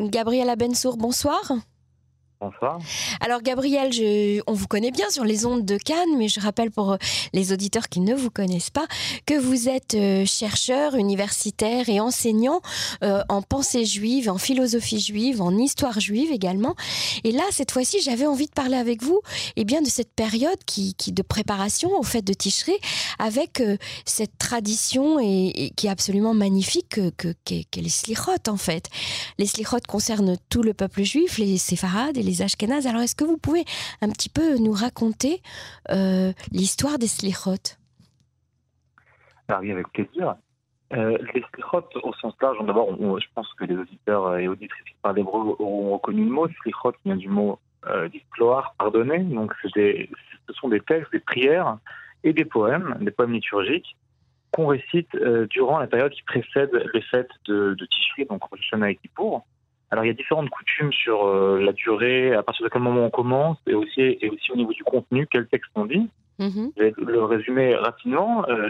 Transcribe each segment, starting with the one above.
Gabriel Abensour, bonsoir. Bonsoir. Alors Gabriel, on vous connaît bien sur les ondes de Cannes, mais je rappelle pour euh, les auditeurs qui ne vous connaissent pas que vous êtes euh, chercheur, universitaire et enseignant euh, en pensée juive, en philosophie juive, en histoire juive également. Et là, cette fois-ci, j'avais envie de parler avec vous et eh bien, de cette période qui, de préparation au fait de Tishré, avec cette tradition et, qui est absolument magnifique que, que, que, les slichot en fait. Les slichot concernent tout le peuple juif, les séfarades les Ashkénazes. Alors, est-ce que vous pouvez un petit peu nous raconter euh, l'histoire des slichot Alors, oui, avec plaisir. Euh, les slichot, au sens large, d'abord, je pense que les auditeurs et auditrices qui parlent hébreu auront reconnu le mot. Slichot vient du mot euh, pardonner. Donc, ce sont des textes, des prières et des poèmes, des poèmes liturgiques qu'on récite euh, durant la période qui précède les fêtes de, de Tishri, donc Rosh Hashanah et Kippour. Alors il y a différentes coutumes sur euh, la durée, à partir de quel moment on commence, et aussi, et aussi au niveau du contenu, quel texte on dit. Mhm. Je vais le résumer rapidement. Euh,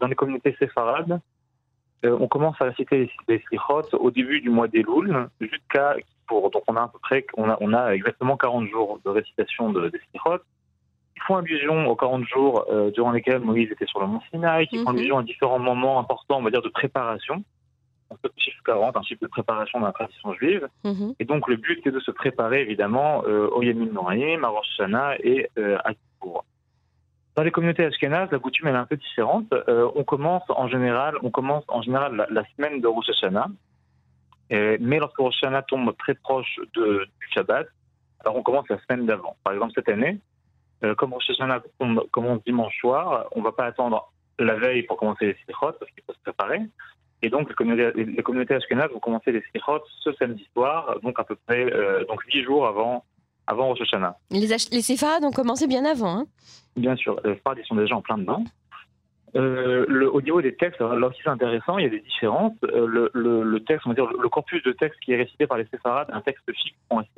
dans les communautés séfarades, euh, on commence à réciter les, les au début du mois d'Elul jusqu'à pour donc on a à peu près on a, on a exactement 40 jours de récitation de, des slichot. Ils font allusion aux 40 jours durant lesquels Moïse était sur le mont Sinaï, qui font mhm. allusion à différents moments importants, on va dire, de préparation chiffre 40, un chiffre de préparation dans la tradition juive. Mhm. Et donc le but c'est de se préparer évidemment euh, au Yamin Noraïm, à Rosh Hashanah et euh, à Kippour. Dans les communautés ashkénazes, la coutume elle est un peu différente. Euh, on commence en général, on commence en général la, semaine de Rosh Hashanah, mais lorsque Rosh Hashanah tombe très proche de, du Shabbat, alors on commence la semaine d'avant. Par exemple cette année, comme Rosh Hashanah commence dimanche soir, on ne va pas attendre la veille pour commencer les sikhot parce qu'il faut se préparer. Et donc, les communautés, les communautés vont commencer les slichot ce samedi soir, donc à peu près euh, donc 10 jours avant, avant Rosh Hashanah. Les, les séfarades ont commencé bien avant. Hein bien sûr, les séfarades, ils sont déjà en plein dedans. Euh, le, au niveau des textes, alors aussi c'est intéressant, il y a des différences. Euh, le, le, le, texte, on va dire, le, corpus de texte qui est récité par les séfarades, un texte fixe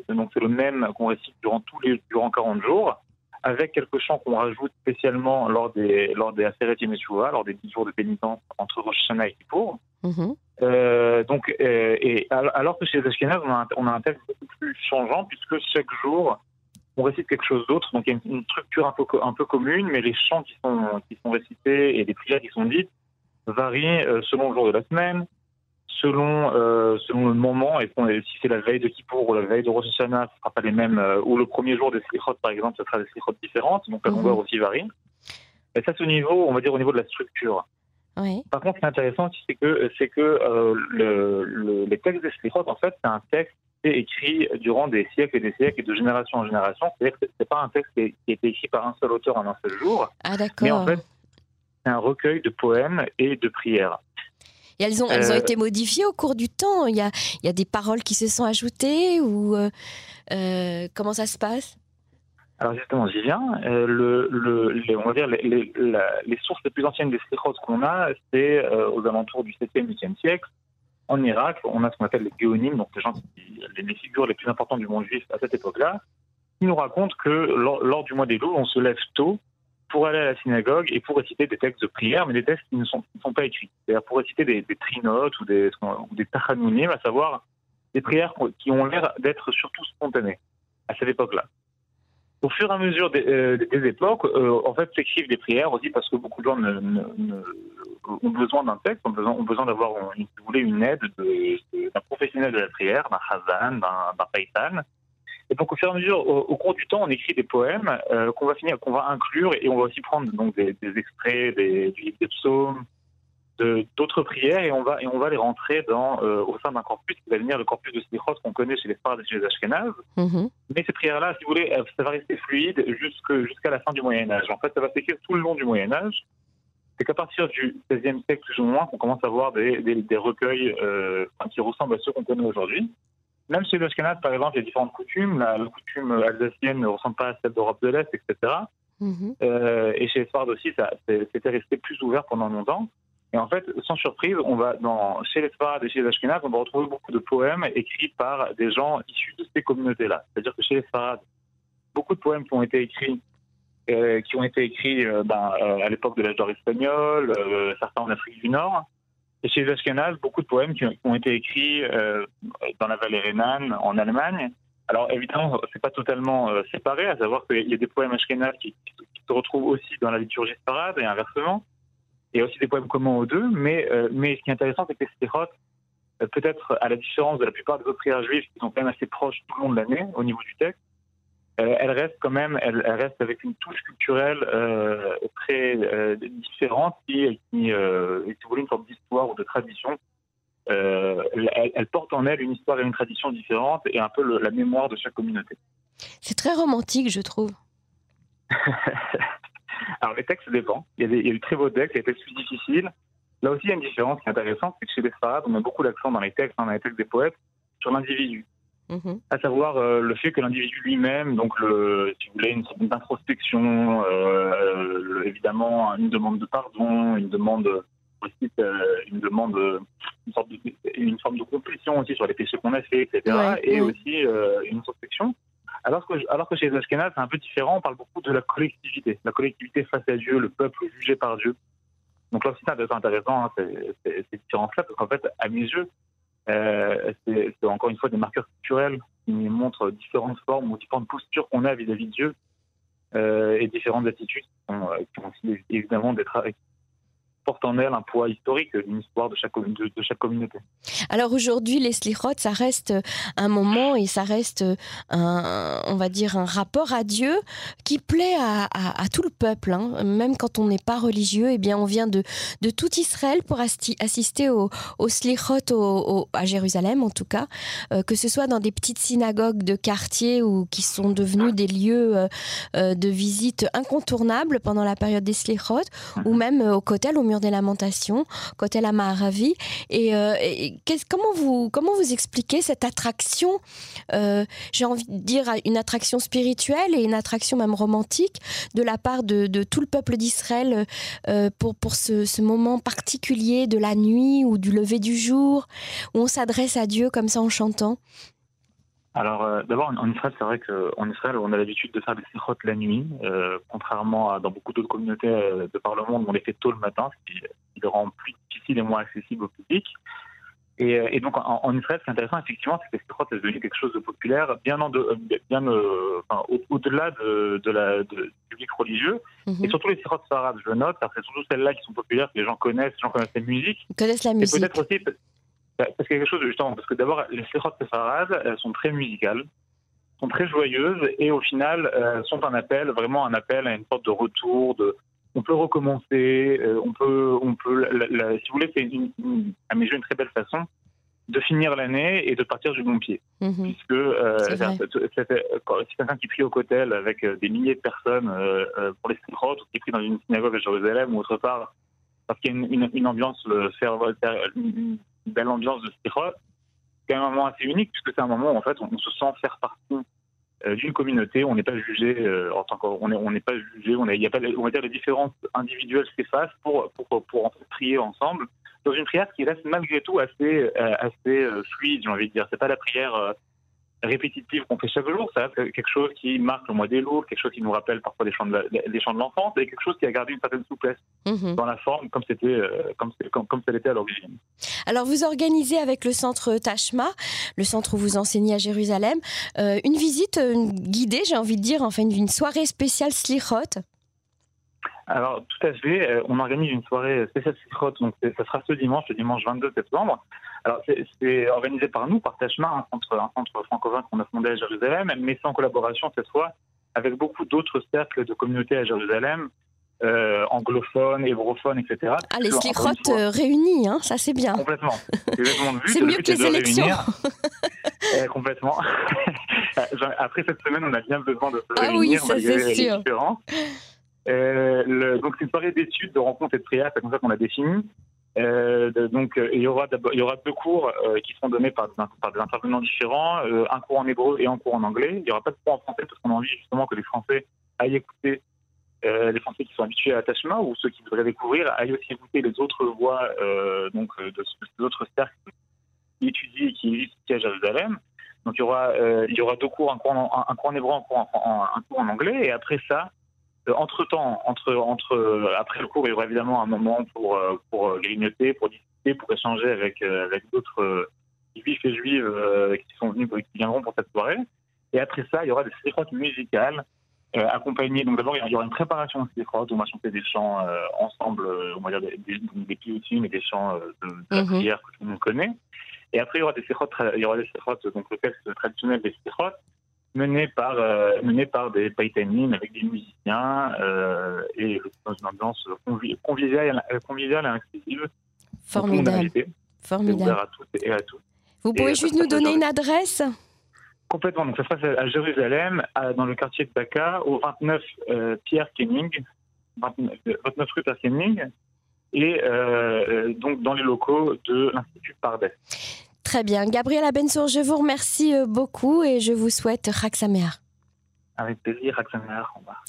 donc c'est le même qu'on récite durant tous les durant 40 jours avec quelques chants qu'on rajoute spécialement lors des lors des Aseret lors des 10 jours de pénitence entre Rosh Hashanah et Kippour. Mhm. Euh, donc, euh, et alors que chez les Ashkenaz, on a, un, on a un texte beaucoup plus changeant puisque chaque jour on récite quelque chose d'autre. Donc il y a une, structure un peu un peu commune, mais les chants qui sont qui sont récités et les prières qui sont dites varient euh, selon le jour de la semaine, selon, euh, selon le moment, et si c'est la veille de Kippour ou la veille de Rosh Hashanah, ce ne sera pas les mêmes, ou le premier jour des Slichot, par exemple, ce sera des Slichot différentes, donc la longueur mhm. aussi varie. Et ça, c'est au niveau, on va dire, au niveau de la structure. Par contre, ce qui est intéressant, c'est que, c'est que euh, le, le, les textes des Slichot, en fait, c'est un texte qui est écrit durant des siècles et des siècles et de génération en génération. C'est-à-dire que ce n'est pas un texte qui, est, qui a été écrit par un seul auteur en un seul jour. Ah, d'accord. Mais en fait, c'est un recueil de poèmes et de prières. Et elles ont, elles ont euh, été modifiées au cours du temps. Il y a, il y a des paroles qui se sont ajoutées ou euh, comment ça se passe? Alors justement, j'y viens. le, le, les, on va dire les, les, les, sources les plus anciennes des slichot qu'on a, c'est aux alentours du 7e, 8e siècle. En Irak, on a ce qu'on appelle les géonymes, donc les gens, les, figures les plus importantes du monde juif à cette époque-là, qui nous racontent que lors, lors du mois des loups, on se lève tôt pour aller à la synagogue et pour réciter des textes de prière, mais des textes qui ne sont, sont pas écrits. C'est-à-dire pour réciter des, des trinotes ou des, ou des à savoir des prières qui ont l'air d'être surtout spontanées à cette époque-là. Au fur et à mesure des, euh, des époques, euh, en fait, s'écrivent des prières aussi parce que beaucoup de gens ne, ne, ont besoin d'un texte, ont besoin, besoin d'avoir, si vous voulez, une aide d'un professionnel de la prière, d'un chazan, d'un paysan, et donc, au fur et à mesure, au, cours du temps, on écrit des poèmes euh, qu'on va finir, qu'on va inclure, et on va aussi prendre donc des, extraits des, des psaumes, d'autres prières, et on va et on va les rentrer dans euh, au sein d'un corpus qui va devenir le corpus de Slichot qu'on connaît chez les frères et chez les Ashkenazes. Mm-hmm. Mais ces prières-là, si vous voulez, ça va rester fluide jusqu'à la fin du Moyen Âge. En fait, ça va s'écrire tout le long du Moyen Âge. C'est qu'à partir du XVIe siècle plus ou moins qu'on commence à voir des, des, recueils euh, qui ressemblent à ceux qu'on connaît aujourd'hui. Même chez les par exemple, il y a différentes coutumes. La, coutume alsacienne ne ressemble pas à celle d'Europe de l'Est, etc. Mhm. Euh, et chez les Sfards aussi, c'était resté plus ouvert pendant longtemps. Et en fait, sans surprise, on va dans, chez les Sfards et chez les Ashkenaz, on va retrouver beaucoup de poèmes écrits par des gens issus de ces communautés-là. C'est-à-dire que chez les Sfards, beaucoup de poèmes qui ont été écrits, euh, qui ont été écrits euh, ben, à l'époque de l'âge d'or espagnol, certains en Afrique du Nord, Et chez les Ashkenaz, beaucoup de poèmes qui ont été écrits dans la vallée Rhénane, en Allemagne. Alors évidemment, c'est pas totalement séparé, à savoir qu'il y a des poèmes Ashkenaz qui, se retrouvent aussi dans la liturgie parade et inversement. Il y a aussi des poèmes communs aux deux, mais, mais ce qui est intéressant, c'est que les stérotes, peut-être à la différence de la plupart des autres prières juives qui sont quand même assez proches tout le long de l'année au niveau du texte, euh, elle reste quand même, elle, reste avec une touche culturelle euh, très euh, différente qui, qui est une forme d'histoire ou de tradition. Elle, porte en elle une histoire et une tradition différente et un peu la mémoire de chaque communauté. C'est très romantique, je trouve. Alors les textes dépendent. Il y, a des, il y a des très beaux textes, il y a des textes plus difficiles. Là aussi, il y a une différence qui est intéressante, c'est que chez les Sfarades, on met beaucoup d'accent dans les textes, dans les textes des poètes, sur l'individu. Mhm. À savoir euh, le fait que l'individu lui-même, donc le, si vous voulez, une sorte d'introspection, euh, évidemment une demande de pardon, une demande aussi, euh, une demande, une, sorte de, une forme de compulsion aussi sur les péchés qu'on a fait, etc. et aussi une introspection. Alors que, chez les Ashkenaz, c'est un peu différent, on parle beaucoup de la collectivité, la collectivité face à Dieu, le peuple jugé par Dieu. Donc là aussi, c'est intéressant, hein, ces différences-là, parce qu'en fait, à mes yeux, euh, c'est encore une fois des marqueurs culturels qui montrent différentes formes ou différentes postures qu'on a vis-à-vis de Dieu euh, et différentes attitudes qui, sont, euh, qui ont aussi évidemment d'être porte en elle un poids historique d'une histoire de chaque, de, de chaque communauté. Alors aujourd'hui, les slichot, ça reste un moment et ça reste un, on va dire, un rapport à Dieu qui plaît à, à, tout le peuple. Hein. Même quand on n'est pas religieux, eh bien, on vient de, de tout Israël pour assister au, au slichot au, à Jérusalem, en tout cas, euh, que ce soit dans des petites synagogues de quartier ou qui sont devenues des lieux euh, euh, de visite incontournables pendant la période des slichot, ou mhm. même au Kotel, au mur des Lamentations, côté la Maharavi. Et, euh, comment, vous, comment vous expliquez cette attraction, euh, j'ai envie de dire une attraction spirituelle et une attraction même romantique de la part de, tout le peuple d'Israël euh, pour, pour ce, ce, moment particulier de la nuit ou du lever du jour, où on s'adresse à Dieu comme ça en chantant? Alors, euh, d'abord, en Israël, c'est vrai qu'en Israël, on a l'habitude de faire des sikhot la nuit, euh, contrairement à dans beaucoup d'autres communautés euh, de par le monde, où on les fait tôt le matin, ce qui, le rend plus difficile et moins accessible au public. Et, donc, en, Israël, ce qui est intéressant, effectivement, c'est que les sikhot est devenu quelque chose de populaire, bien, en de, bien au-delà de, la, du public religieux, mhm. et surtout les sikhot arabes, je note, car c'est surtout celles-là qui sont populaires, que les gens connaissent, les gens connaissent la musique. Ils connaissent la musique. peut-être aussi parce qu'il y a quelque chose justement, parce que d'abord, les Sérot Sefarad, sont très musicales, sont très joyeuses et au final euh, sont un appel, vraiment un appel à une sorte de retour, de on peut recommencer, euh, on peut, on peut, si vous voulez, c'est à mes yeux une très belle façon de finir l'année et de partir du bon pied. Mhm. Puisque euh, c'est quelqu'un qui prie au cotel avec des milliers de personnes pour les Sérot, ou qui prie dans une synagogue à Jérusalem ou autre part, parce qu'il y a une, une, ambiance une, belle ambiance de Sirot. C'est un moment assez unique puisque c'est un moment où en fait on, se sent faire partie euh, d'une communauté. On n'est pas jugé euh, on n'est pas jugé. On a pas, on va dire les différences individuelles s'effacent pour pour prier ensemble dans une prière qui reste malgré tout assez euh, assez fluide. J'ai envie de dire. C'est pas la prière répétitive qu'on fait chaque jour, ça quelque chose qui marque le mois des loups, quelque chose qui nous rappelle parfois des chants de l'enfance, et quelque chose qui a gardé une certaine souplesse mhm. dans la forme comme c'était euh, comme, comme, comme ça l'était à l'origine. Alors vous organisez avec le centre Tashma, le centre où vous enseignez à Jérusalem, euh, une visite guidée, j'ai envie de dire, enfin une, soirée spéciale Slichot. Alors, tout à fait. Euh, on organise une soirée spéciale Slichot, donc ça sera ce dimanche, le dimanche 22 septembre. Alors, c'est organisé par nous, par Tachma, un centre, un centre francophone qu'on a fondé à Jérusalem, mais c'est en collaboration cette fois avec beaucoup d'autres cercles de communautés à Jérusalem, euh, anglophones, hébrophones, etc. Ah, les slichotes euh, réunis, hein, ça c'est bien. Complètement. C'est mieux que les élections. euh, complètement. Après cette semaine, on a bien besoin de se ah réunir. oui, ça c'est sûr. Euh, donc c'est une soirée d'études, de rencontres et de prières, c'est comme ça qu'on l'a défini. Euh, donc, euh, il y aura deux cours qui seront donnés par, des intervenants différents, un cours en hébreu et un cours en anglais. Il n'y aura pas de cours en français parce qu'on a envie justement que les Français aillent écouter les Français qui sont habitués à Tachma ou ceux qui voudraient découvrir aillent aussi écouter les autres voix donc de ces autres cercles qui étudient et qui vivent ici à Jérusalem. Donc il y aura deux cours, un cours en, hébreu, un un cours en anglais, et après ça, entre temps, entre, entre, après le cours, il y aura évidemment un moment pour, euh, pour grignoter, pour discuter pour échanger avec, avec d'autres juifs et juives qui sont venus, qui viendront pour cette soirée. Et après ça, il y aura des séquences musicales euh, accompagnées. Donc d'abord, il y aura une préparation de séquences où on va chanter des chants euh, ensemble, euh, on va dire des, des, des mais des chants de, de la mhm. prière que tout le monde connaît. Et après, il y aura des séquences, il y aura des séquences, donc le texte traditionnel des séquences, mené par, euh, mené par des païtanines avec des musiciens euh, et dans une ambiance conviviale, conviviale et inclusive. Formidable. Formidable. à tous et à tous. Vous pouvez juste nous donner une adresse? Complètement. Donc, ça se passe à Jérusalem, dans le quartier de Baka, au 29 euh, Pierre Kenning, 29, rue Pierre Kenning, et euh, donc dans les locaux de l'Institut Pardes. Très bien. Gabriela Bensour, je vous remercie euh, beaucoup et je vous souhaite Raksamer. Avec plaisir, Raksamer. Au revoir.